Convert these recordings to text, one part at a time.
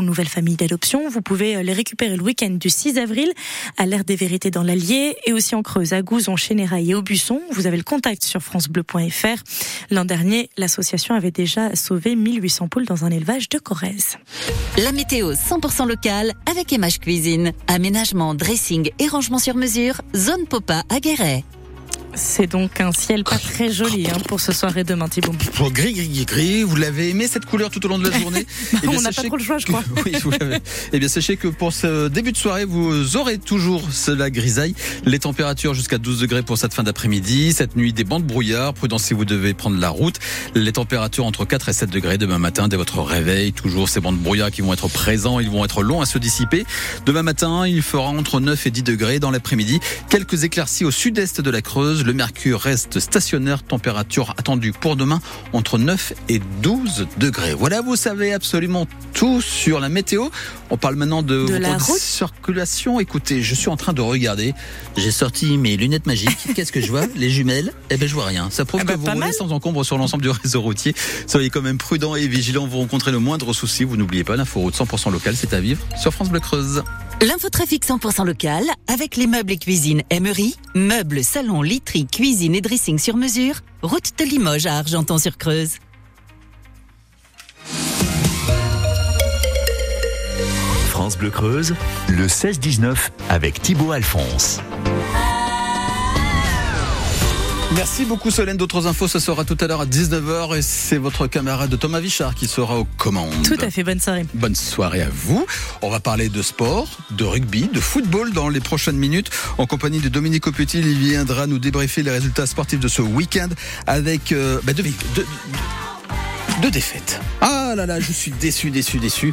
nouvelle famille d'adoption. Vous pouvez euh, les récupérer le week-end du 6 avril à l'ère des vérités dans l'Allier et aussi en Creuse, à Gouzon, Chénérail et Aubusson. Vous avez le contact sur francebleu.fr. L'an dernier, l'association avait déjà sauvé 1800 poules dans un élevage de Corrèze. La météo 100% locale avec Emage Cuisine. Aménagement, dressing et rangement sur mesure. Zone Popa à Guéret. C'est donc un ciel pas très joli hein, pour ce soir et demain, Thibault. Pour gris, gris, gris, gris. Vous l'avez aimé cette couleur tout au long de la journée bah, On n'a pas trop le choix, je crois. oui, vous l'avez. Eh bien, sachez que pour ce début de soirée, vous aurez toujours cela grisaille. Les températures jusqu'à 12 degrés pour cette fin d'après-midi. Cette nuit, des bandes brouillard. Prudence si vous devez prendre la route. Les températures entre 4 et 7 degrés demain matin dès votre réveil. Toujours ces bandes brouillard qui vont être présents. Ils vont être longs à se dissiper. Demain matin, il fera entre 9 et 10 degrés dans l'après-midi. Quelques éclaircies au sud-est de la Creuse. Le mercure reste stationnaire. Température attendue pour demain entre 9 et 12 degrés. Voilà, vous savez absolument tout sur la météo. On parle maintenant de, de la circulation. Écoutez, je suis en train de regarder. J'ai sorti mes lunettes magiques. Qu'est-ce que je vois? Les jumelles? Eh ben, je vois rien. Ça prouve ah bah, que vous roulez mal. sans encombre sur l'ensemble du réseau routier. Soyez quand même prudents et vigilants. Vous rencontrez le moindre souci. Vous n'oubliez pas l'info route 100% local, c'est à vivre sur France Bleu Creuse. L'infotrafic 100% local avec les meubles et cuisines Emery, meubles, salons, literie, cuisine et dressing sur mesure, route de Limoges à Argenton-sur-Creuse. France Bleu Creuse, le 16-19 avec Thibaut Alphonse. Merci beaucoup Solène. D'autres infos, ce sera tout à l'heure à 19h et c'est votre camarade Thomas Vichard qui sera aux commandes. Tout à fait, bonne soirée. Bonne soirée à vous. On va parler de sport, de rugby, de football dans les prochaines minutes. En compagnie de Dominique Aupetit, il viendra nous débriefer les résultats sportifs de ce week-end avec euh, bah, défaites. Ah là là, je suis déçu, déçu, déçu.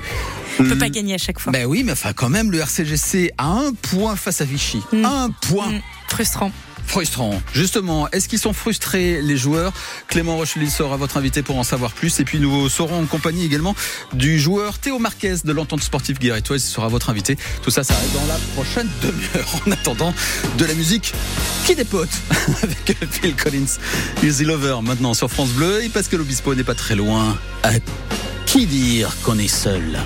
On peut pas gagner à chaque fois. Ben oui, mais enfin quand même, le RCGC a un point face à Vichy. Mm. Un point. Mm, Frustrant. Frustrant. Justement, est-ce qu'ils sont frustrés les joueurs Clément Rochely sera votre invité pour en savoir plus. Et puis nous serons en compagnie également du joueur Théo Marquez de l'entente sportive guérétoise. Il sera votre invité. Tout ça, ça arrive dans la prochaine demi-heure. En attendant, de la musique qui dépote avec Phil Collins. Easy Lover maintenant sur France Bleu. Et parce que l'Obispo n'est pas très loin, à qui dire qu'on est seul?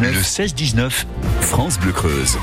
16-19, le 16-19, France Bleu Creuse.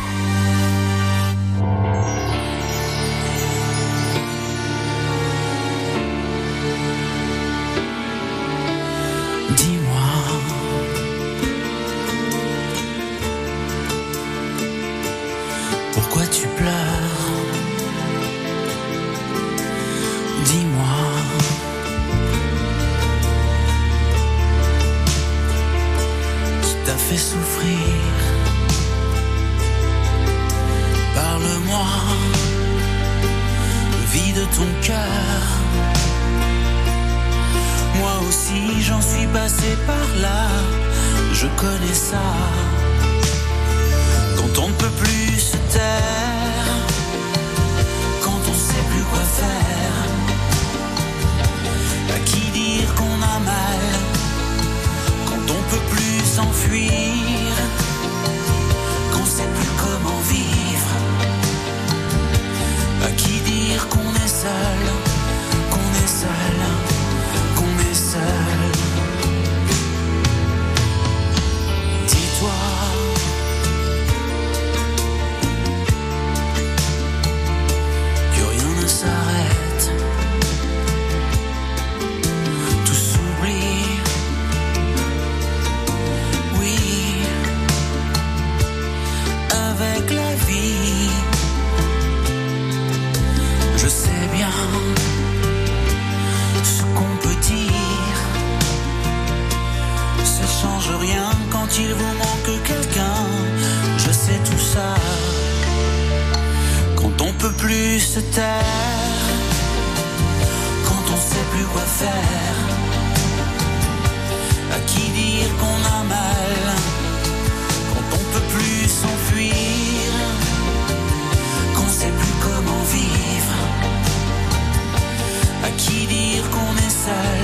Qu'on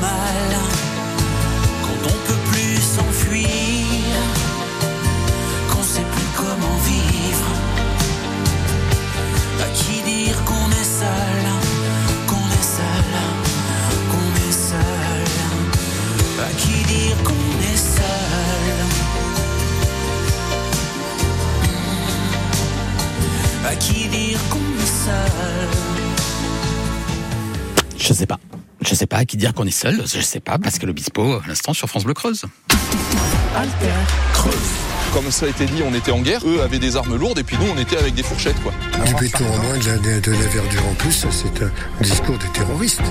mal? quand on peut plus s'enfuir, qu'on sait plus comment vivre. À qui dire qu'on est seul, qu'on est seul, qu'on est seul. À qui dire qu'on est seul? À qui dire qu'on est seul? Je sais pas. Je sais pas à qui dire qu'on est seul. Je sais pas parce que l'Obispo, à l'instant, sur France Bleu Creuse. Comme ça a été dit, on était en guerre. Eux avaient des armes lourdes et puis nous, on était avec des fourchettes, quoi. Du béton en moins, de la, de la verdure en plus, c'est un discours des terroristes.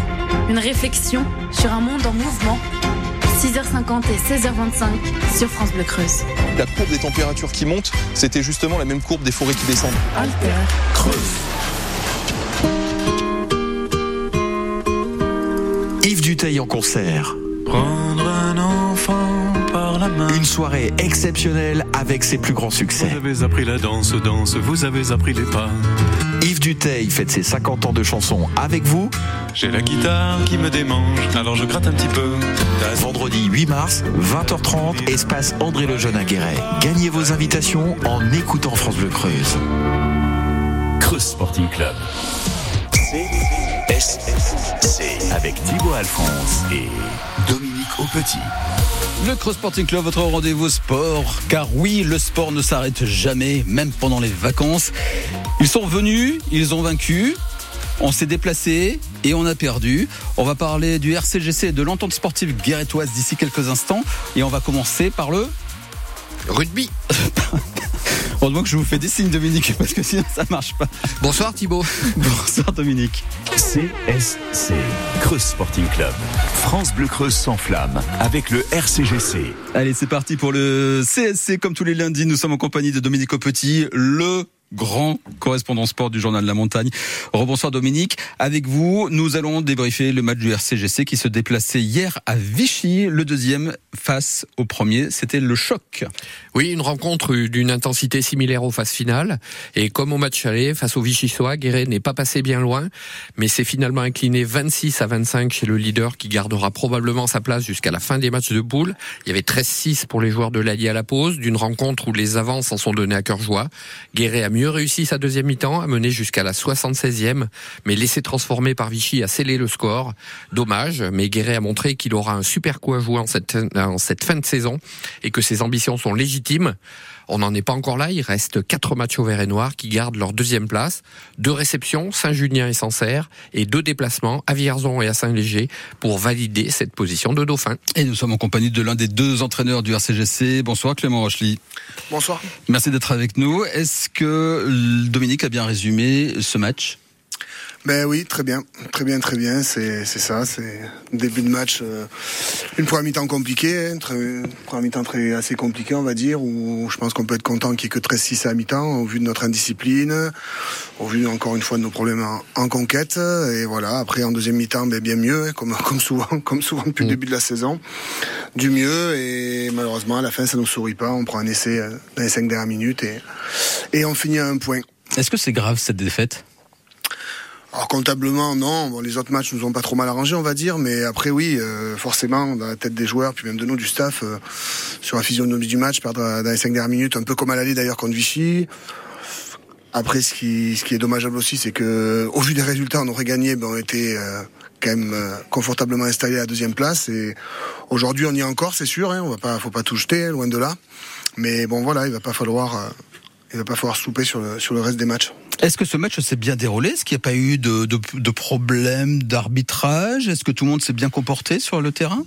Une réflexion sur un monde en mouvement. 6h50 et 16h25 sur France Bleu Creuse. La courbe des températures qui monte, c'était justement la même courbe des forêts qui descendent. Yves Duteil en concert. Prendre un enfant par la main. Une soirée exceptionnelle avec ses plus grands succès. Vous avez appris la danse, danse, vous avez appris les pas. Yves Duteil fête ses 50 ans de chansons avec vous. J'ai la guitare qui me démange, alors je gratte un petit peu. Vendredi 8 mars, 20h30, espace André Lejeune à Guéret. Gagnez vos invitations en écoutant France Bleu Creuse. Creuse Sporting Club. CSC avec Thibaut Alphonse et Dominique Aupetit. Le Cross Sporting Club, votre rendez-vous sport. Car oui, le sport ne s'arrête jamais, même pendant les vacances. Ils sont venus, ils ont vaincu. On s'est déplacé et on a perdu. On va parler du RCGC et de l'entente sportive guérétoise d'ici quelques instants. Et on va commencer par le Rugby. Heureusement que je vous fais des signes, Dominique, parce que sinon ça marche pas. Bonsoir Thibaut. Bonsoir, Dominique. CSC, Creuse Sporting Club. France Bleu Creuse sans flamme avec le RCGC. Allez, c'est parti pour le CSC. Comme tous les lundis, nous sommes en compagnie de Dominique Petit, le grand correspondant sport du journal de la montagne. Rebonsoir Dominique. Avec vous, nous allons débriefer le match du RCGC qui se déplaçait hier à Vichy. Le deuxième face au premier, c'était le choc. Oui, une rencontre d'une intensité similaire aux phases finales. Et comme au match aller, face au Vichysois, Guéret n'est pas passé bien loin, mais c'est finalement incliné 26 à 25 chez le leader qui gardera probablement sa place jusqu'à la fin des matchs de poule. Il y avait 13-6 pour les joueurs de l'Allier à la pause, d'une rencontre où les avances en sont donnés à cœur joie. Guéret a mieux réussi sa deuxième mi-temps, a mené jusqu'à la 76e, mais laissé transformer par Vichy a scellé le score. Dommage, mais Guéret a montré qu'il aura un super coup à jouer cette, en cette fin de saison et que ses ambitions sont légitimes. On n'en est pas encore là. Il reste quatre matchs au vert et noir qui gardent leur deuxième place. Deux réceptions, Saint-Julien et Sancerre, et deux déplacements à Vierzon et à Saint-Léger pour valider cette position de dauphin. Et nous sommes en compagnie de l'un des deux entraîneurs du RCGC. Bonsoir Clément Rochely. Bonsoir. Merci d'être avec nous. Est-ce que Dominique a bien résumé ce match? Ben oui, très bien, très bien, très bien. C'est c'est ça, c'est début de match, euh, une première mi-temps compliquée, hein, très, une première mi-temps très assez compliquée, on va dire. Où je pense qu'on peut être content qu'il n'y ait que 13-6 à mi-temps, au vu de notre indiscipline, au vu encore une fois de nos problèmes en, en conquête. Et voilà, après en deuxième mi-temps, ben, bien mieux, hein, comme comme souvent, comme souvent depuis le début de la saison, du mieux. Et malheureusement, à la fin, ça nous sourit pas. On prend un essai euh, dans les cinq dernières minutes et et on finit à un point. Est-ce que c'est grave cette défaite? Alors comptablement, non. Les autres matchs nous ont pas trop mal arrangé, on va dire. Mais après, oui, euh, forcément, dans la tête des joueurs, puis même de nous, du staff, euh, sur la physionomie du match, perdre dans les cinq dernières minutes, un peu comme à l'aller d'ailleurs contre Vichy. Après, ce qui, ce qui est dommageable aussi, c'est que au vu des résultats, on aurait gagné, ben, on était euh, quand même euh, confortablement installé à la deuxième place. Et aujourd'hui, on y est encore, c'est sûr. Hein, on va pas, faut pas tout jeter, hein, loin de là. Mais bon, voilà, il va pas falloir, il va pas falloir souper sur sur le reste des matchs. Est-ce que ce match s'est bien déroulé? Est-ce qu'il n'y a pas eu de, de, de problème d'arbitrage? Est-ce que tout le monde s'est bien comporté sur le terrain?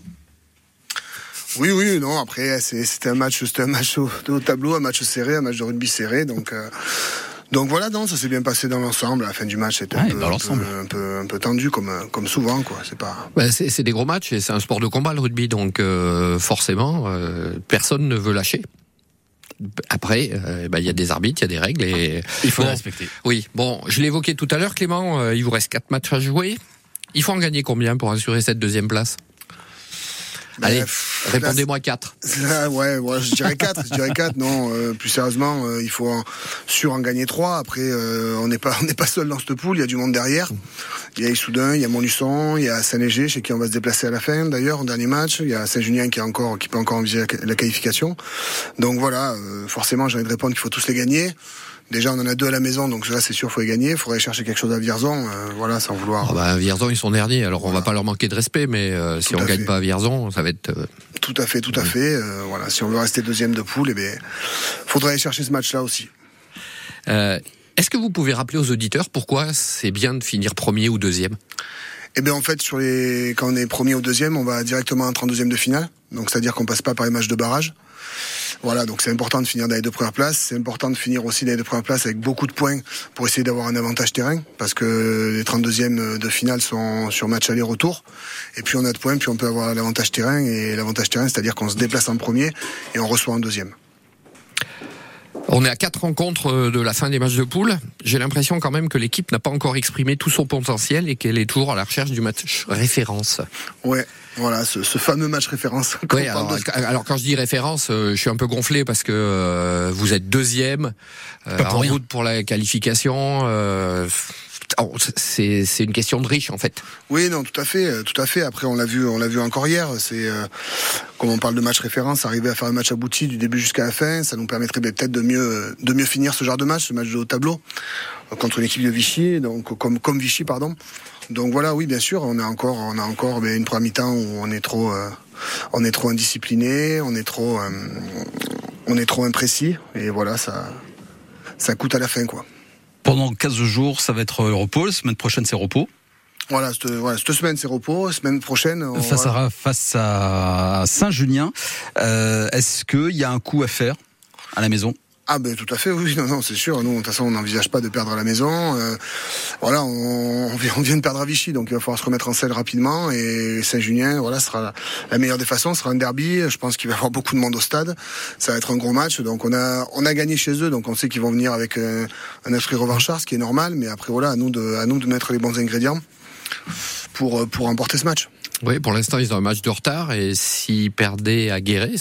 Oui, oui, non. Après, c'était un match, c'était un match au, au tableau, un match serré, un match de rugby serré. Donc, euh, donc voilà, non, ça s'est bien passé dans l'ensemble. À la fin du match, c'était un, Ouais, peu, dans un, peu, un peu, un peu tendu, comme, comme souvent, quoi. C'est pas. C'est c'est des gros matchs et c'est un sport de combat le rugby, donc euh, forcément, euh, personne ne veut lâcher. Après, euh, ben, il y a des arbitres, il y a des règles et Il faut Bon, les respecter. Oui, bon, je l'évoquais tout à l'heure, Clément. euh, il vous reste quatre matchs à jouer. Il faut en gagner combien pour assurer cette deuxième place? Allez, pff, répondez-moi quatre. Là, ouais, ouais, je dirais 4, je dirais 4. Non, euh, plus sérieusement, euh, il faut en, sûr en gagner 3. Après, euh, on n'est pas, on n'est pas seul dans cette poule. Il y a du monde derrière. Il y a Issoudun, il y a Montluçon, il y a Saint-Léger, chez qui on va se déplacer à la fin, d'ailleurs, au dernier match. Il y a Saint-Julien qui est encore, qui peut encore envisager la, la qualification. Donc voilà, euh, forcément, j'ai envie de répondre qu'il faut tous les gagner. Déjà, on en a deux à la maison, donc là, c'est sûr, faut les gagner. Il faudrait chercher quelque chose à Vierzon, euh, voilà, sans vouloir. Ah bah, Vierzon, ils sont derniers, alors on va pas leur manquer de respect, mais euh, si on à gagne fait. pas à Vierzon, ça va être. euh, Tout à fait, tout à fait. Euh, voilà, si on veut rester deuxième de poule, eh bien, faudrait aller chercher ce match-là aussi. euh, Est-ce que vous pouvez rappeler aux auditeurs pourquoi c'est bien de finir premier ou deuxième? Eh bien, en fait, sur les, quand on est premier ou deuxième, on va directement en 32e de finale. Donc, c'est-à-dire qu'on passe pas par les matchs de barrage. Voilà, donc c'est important de finir dans les deux premières places. C'est important de finir aussi dans les deux premières places avec beaucoup de points pour essayer d'avoir un avantage terrain, parce que les 32e de finale sont sur match aller-retour. Et puis on a de points, puis on peut avoir l'avantage terrain. Et l'avantage terrain, c'est-à-dire qu'on se déplace en premier et on reçoit en deuxième. On est à quatre rencontres euh, de la fin des matchs de poule. J'ai l'impression quand même que l'équipe n'a pas encore exprimé tout son potentiel et qu'elle est toujours à la recherche du match référence. Ouais, voilà, ce, ce fameux match référence. Parle alors, de- alors quand je dis référence, euh, je suis un peu gonflé parce que euh, vous êtes deuxième euh, Pas pour en rien. route pour la qualification. euh, c'est c'est une question de riche en fait. Oui, non, tout à fait, euh, tout à fait. Après, on l'a vu, on l'a vu encore hier. C'est euh, comme on parle de match référence, arriver à faire un match abouti du début jusqu'à la fin, ça nous permettrait ben, peut-être de mieux, de mieux finir ce genre de match, ce match de haut tableau euh, contre une équipe de Vichy, donc comme Vichy, pardon. Donc voilà, oui, bien sûr, on a encore, on a encore ben, une première mi-temps où on est trop, euh, on est trop indiscipliné, on est trop, euh, on est trop imprécis, et voilà, ça, ça coûte à la fin, quoi. Pendant 15 jours, ça va être euh, repos. La semaine prochaine, c'est repos. Voilà, cette, voilà, cette semaine c'est repos, semaine prochaine. on- Face, voilà. à, face à Saint-Julien, euh, est-ce qu'il y a un coup à faire à la maison? Ah ben tout à fait, oui, non, non, c'est sûr. Nous, de toute façon, on n'envisage pas de perdre la maison. Euh, voilà, on, vient de perdre à Vichy, donc il va falloir se remettre en selle rapidement. Et Saint-Junien, voilà, sera la, meilleure des façons. Sera un derby. Je pense qu'il va y avoir beaucoup de monde au stade. Ça va être un gros match. Donc on a on a gagné chez eux, donc on sait qu'ils vont venir avec euh, un esprit revanchard, ce qui est normal. Mais après voilà, à nous de à nous de mettre les bons ingrédients pour pour remporter ce match. Oui, pour l'instant, ils ont un match de retard et s'ils perdaient à Guéret,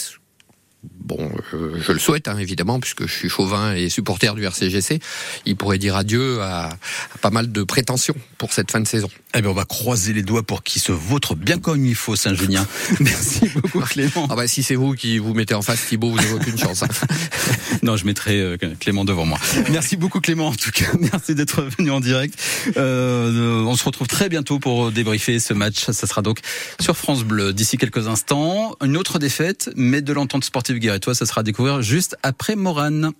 bon, euh, je le souhaite hein, évidemment, puisque je suis chauvin et supporter du RCGC, ils pourraient dire adieu à, à pas mal de prétentions pour cette fin de saison. Eh bien, on va croiser les doigts pour qu'il se vautre bien comme il faut, Saint-Junien. Merci beaucoup, Clément. Ah bah, si c'est vous qui vous mettez en face Thibaut, vous n'avez aucune chance. hein. Non, je mettrai euh, Clément devant moi. Merci beaucoup, Clément, en tout cas. Merci d'être venu en direct. Euh, on se retrouve très bientôt pour débriefer ce match. Ça sera donc sur France Bleu d'ici quelques instants. Une autre défaite, mais de l'entente sportive guérétois, ça sera à découvrir juste après Morane.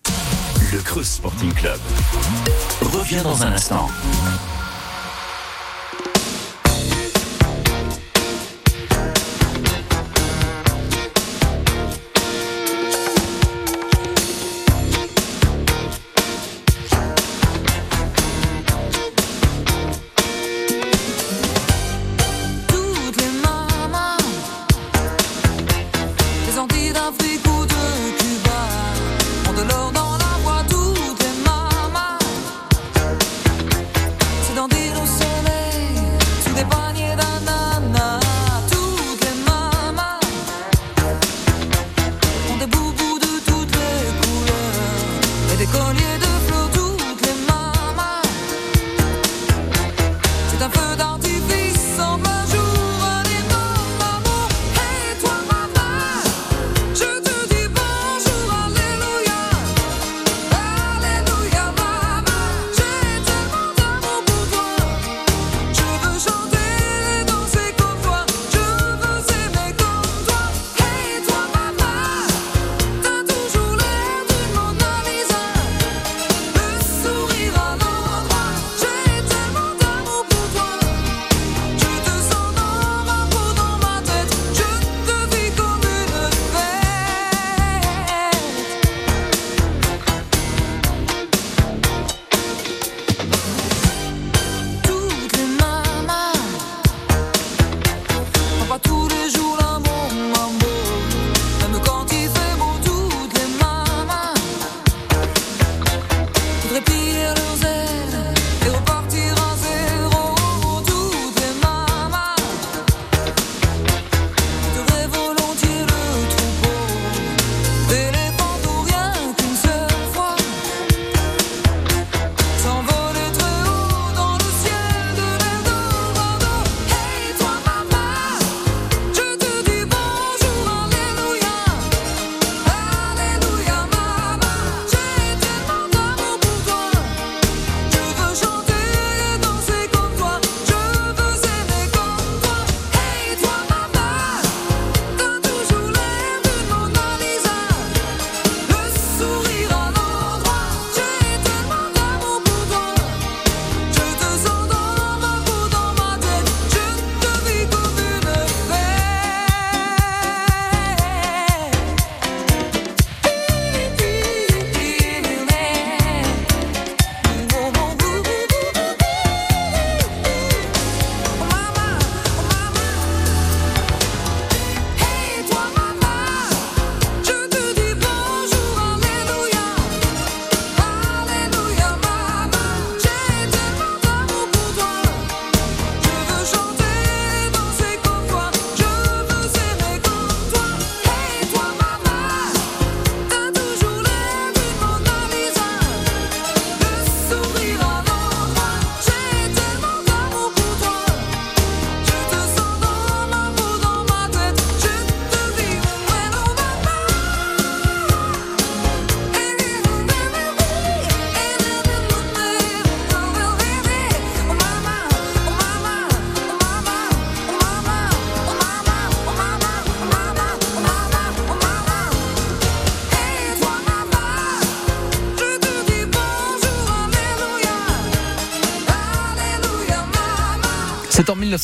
Le Creuse Sporting Club revient dans un instant.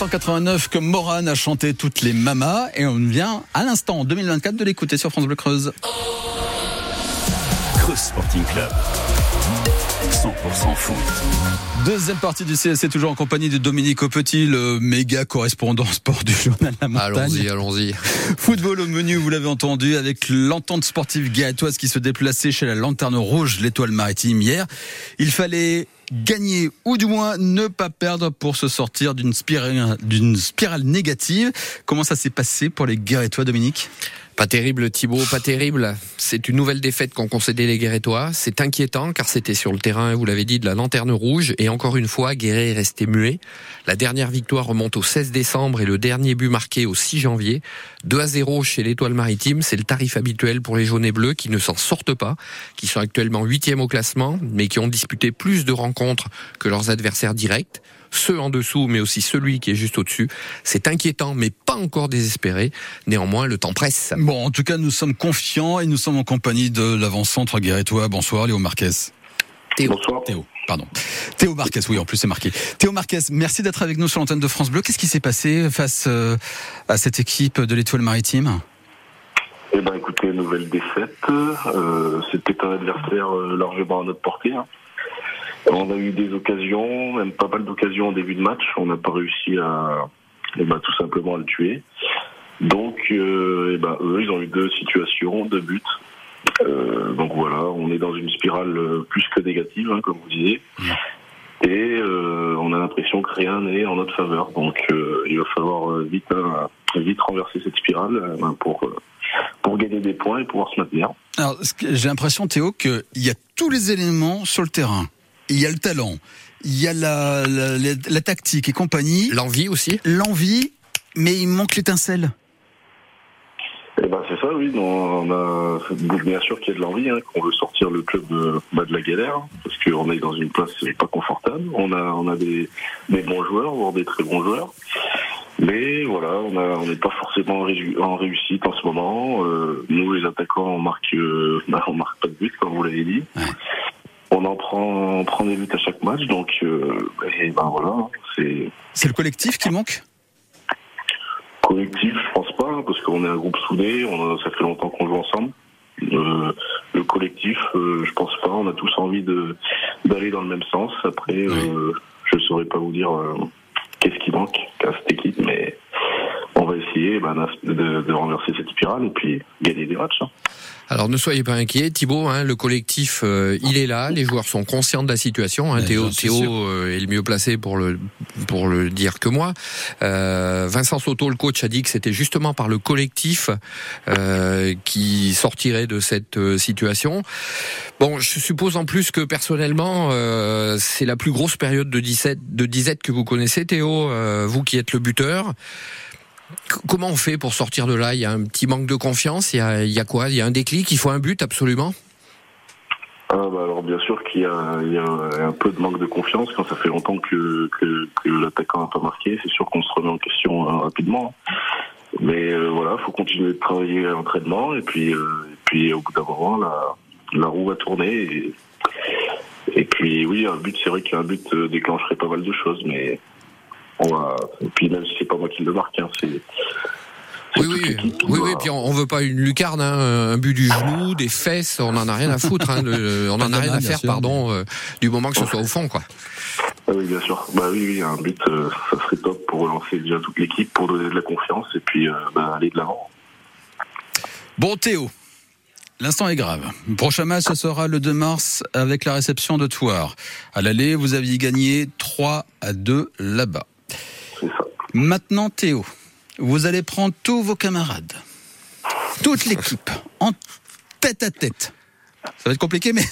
1989 que Morane a chanté toutes les mamas et on vient à l'instant en 2024 de l'écouter sur France Bleu Creuse. Creuse Sporting Club. 100% foot. Deuxième partie du CSC, toujours en compagnie de Dominique Aupetit, le méga correspondant sport du journal La Montagne. Allons-y, allons-y. Football au menu, vous l'avez entendu, avec l'entente sportive guéritoise qui se déplaçait chez la Lanterne Rouge, l'étoile maritime hier. Il fallait gagner ou du moins ne pas perdre pour se sortir d'une spirale, négative. Comment ça s'est passé pour les guéritois, Dominique? Pas terrible Thibaut, pas terrible. C'est une nouvelle défaite qu'ont concédé les Guérétois. C'est inquiétant car c'était sur le terrain, vous l'avez dit, de la lanterne rouge. Et encore une fois, Guéret est resté muet. La dernière victoire remonte au 16 décembre et le dernier but marqué au 6 janvier. 2 à 0 chez l'étoile maritime, c'est le tarif habituel pour les jaunes et bleus qui ne s'en sortent pas, qui sont actuellement huitièmes au classement, mais qui ont disputé plus de rencontres que leurs adversaires directs ceux en dessous, mais aussi celui qui est juste au-dessus. C'est inquiétant, mais pas encore désespéré. Néanmoins, le temps presse. Bon, en tout cas, nous sommes confiants et nous sommes en compagnie de l'avant-centre guéritois. Bonsoir, Léo Marquez. Théo. Bonsoir. Théo, pardon. Théo Marquez, oui, en plus c'est marqué. Théo Marquez, merci d'être avec nous sur l'antenne de France Bleu. Qu'est-ce qui s'est passé face euh, à cette équipe de l'étoile maritime? Eh ben, écoutez, nouvelle défaite. Euh, C'était un adversaire euh, largement à notre portée. hein. On a eu des occasions, même pas mal d'occasions en début de match. On n'a pas réussi à, eh ben, tout simplement à le tuer. Donc, euh, eh ben, eux, ils ont eu deux situations, deux buts. Euh, donc voilà, on est dans une spirale plus que négative, hein, comme vous disiez. Et euh, on a l'impression que rien n'est en notre faveur. Donc il va falloir vite, hein, vite renverser cette spirale ben, pour, pour gagner des points et pouvoir se maintenir. Alors, j'ai l'impression, Théo, qu'il y a tous les éléments sur le terrain. Il y a le talent, il y a la, la, la- la tactique et compagnie, L'envie aussi l'envie, mais il manque l'étincelle. Et ben c'est ça, oui. On a bien sûr qu'il y a de l'envie, hein, qu'on veut sortir le club de, bah, de la galère, hein, parce qu'on est dans une place pas confortable. On a, on a des, des bons joueurs, voire des très bons joueurs. Mais voilà, on a- on n'est pas forcément en, réussite en ce moment. Euh, nous, les attaquants, on marque, euh, bah, on marque pas de but, comme vous l'avez dit. Prend, on prend des buts à chaque match, donc euh, et ben voilà, c'est C'est le collectif qui manque? Collectif, je pense pas, hein, parce qu'on est un groupe soudé, on a, ça fait longtemps qu'on joue ensemble. Euh, le collectif, euh, je pense pas, on a tous envie de d'aller dans le même sens. Après, euh, je saurais pas vous dire qu'est-ce qui manque à cette équipe, mais on va essayer ben, de, de renverser cette spirale et puis gagner des matchs. hein. Alors ne soyez pas inquiets, Thibaut. Hein, le collectif, euh, il est là. Les joueurs sont conscients de la situation. Hein, Ouais, Théo, Théo euh, est le mieux placé pour le pour le dire que moi. Euh, Vincent Soto, le coach, a dit que c'était justement par le collectif euh, qui sortirait de cette euh, situation. Bon, je suppose en plus que personnellement, euh, c'est la plus grosse période de disette, de disette que vous connaissez, Théo. euh, vous qui êtes le buteur. Comment on fait pour sortir de là? Il y a un petit manque de confiance? Il y a, quoi? Il y a un déclic? Il faut un but absolument? Ah, bah, alors bien sûr qu'il y, a un peu de manque de confiance quand ça fait longtemps que, l'attaquant n'a pas marqué. C'est sûr qu'on se remet en question euh, rapidement. Mais euh, voilà, faut continuer de travailler à l'entraînement et puis euh, au bout d'un moment la, la roue va tourner et, et puis oui un but c'est vrai qu'un but euh, déclencherait pas mal de choses mais on va et puis même si c'est pas moi qui le marque hein, c'est Oui, oui, oui, oui. Puis on, on veut pas une lucarne, hein, un but du genou, des fesses. On en a rien à foutre. Hein, de- on en a rien mal, à faire, pardon, euh, du moment que ce soit au fond, quoi. Ah oui, bien sûr. Bah oui, oui, un but, euh, ça serait top pour relancer déjà toute l'équipe, pour donner de la confiance et puis euh, bah, aller de l'avant. Bon, Théo, l'instant est grave. Le prochain match, ce sera le 2 mars avec la réception de Thouars. À l'aller, vous aviez gagné 3 à 2 là-bas. C'est ça. Maintenant, Théo, vous allez prendre tous vos camarades, toute l'équipe, en tête à tête. Ça va être compliqué, mais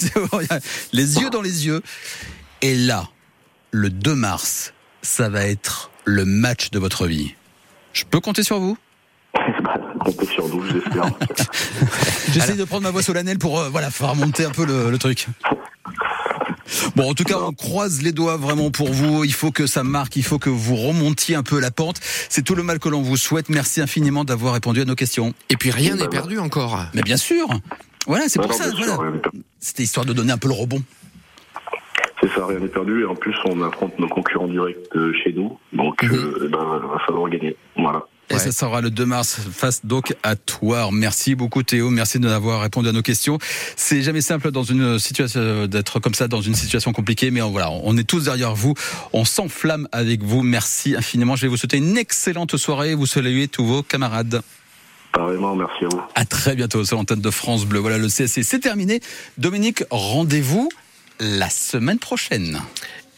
les yeux dans les yeux. Et là, le 2 mars, ça va être le match de votre vie. Je peux compter sur vous? Comptez sur nous, j'espère. J'essaie de prendre ma voix solennelle pour euh, voilà faire remonter un peu le, le truc. Bon, en tout cas, on croise les doigts vraiment pour vous. Il faut que ça marque, il faut que vous remontiez un peu la pente. C'est tout le mal que l'on vous souhaite. Merci infiniment d'avoir répondu à nos questions. Et puis rien n'est perdu encore. Mais bien sûr. Voilà, c'est Bah pour ça. Voilà. C'était histoire de donner un peu le rebond. C'est ça, rien n'est perdu. Et en plus, on affronte nos concurrents directs euh, chez nous. Donc, Mhm. euh, eh ben, il va falloir gagner. Voilà. Et ça sera le 2 mars face donc à Toire. Merci beaucoup Théo, merci de nous avoir répondu à nos questions. C'est jamais simple dans une situation d'être comme ça dans une situation compliquée, mais voilà, on est tous derrière vous, on s'enflamme avec vous. Merci infiniment. Je vais vous souhaiter une excellente soirée. Vous saluez tous vos camarades. Pareillement, merci à vous. À très bientôt sur l'antenne de France Bleu. Voilà, le CSC, c'est terminé. Dominique, rendez-vous la semaine prochaine.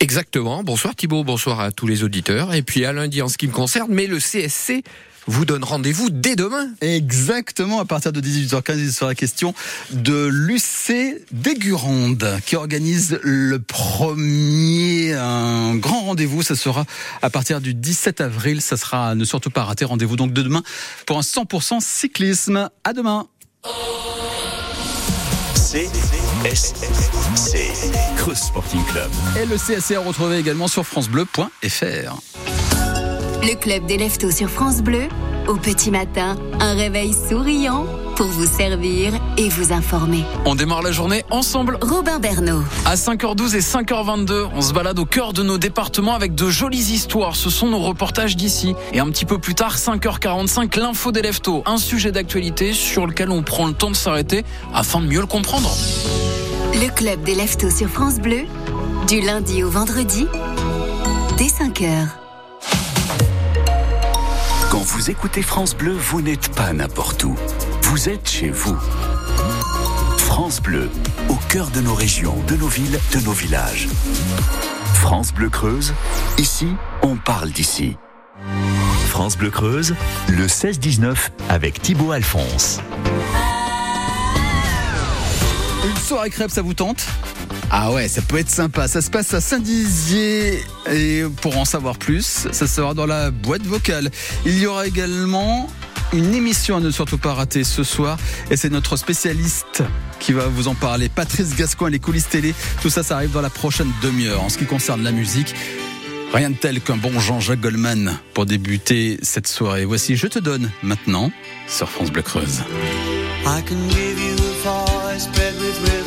Exactement. Bonsoir Thibault, bonsoir à tous les auditeurs. Et puis à lundi en ce qui me concerne, mais le CSC vous donne rendez-vous dès demain. Exactement, à partir de 18h15, il sera question de l'UC d'Aigurande qui organise le premier un grand rendez-vous. Ça sera à partir du 17 avril. Ça sera à ne surtout pas rater. Rendez-vous donc de demain pour un 100% cyclisme. À demain. CSC, Creuse Sporting Club. Et le CSC à retrouver également sur francebleu.fr. Le club des leftos sur France Bleu. Au petit matin, un réveil souriant pour vous servir et vous informer. On démarre la journée ensemble. Robin Bernot. À 5h12 et 5h22, on se balade au cœur de nos départements avec de jolies histoires. Ce sont nos reportages d'ici. Et un petit peu plus tard, 5h45, l'info des leftos. Un sujet d'actualité sur lequel on prend le temps de s'arrêter afin de mieux le comprendre. Le club des leftos sur France Bleu. Du lundi au vendredi, dès 5h. Quand vous écoutez France Bleu, vous n'êtes pas n'importe où. Vous êtes chez vous. France Bleu, au cœur de nos régions, de nos villes, de nos villages. France Bleu Creuse, ici, on parle d'ici. France Bleu Creuse, le 16-19 avec Thibaut Alphonse. Une soirée crêpe, ça vous tente? Ah ouais, ça peut être sympa. Ça se passe à Saint-Dizier. Et pour en savoir plus, ça sera dans la boîte vocale. Il y aura également une émission à ne surtout pas rater ce soir. Et c'est notre spécialiste qui va vous en parler. Patrice Gascoigne, les coulisses télé. Tout ça, ça arrive dans la prochaine demi-heure. En ce qui concerne la musique, rien de tel qu'un bon Jean-Jacques Goldman pour débuter cette soirée. Voici Je te donne maintenant sur France Bleu Creuse. I can give you spread with me.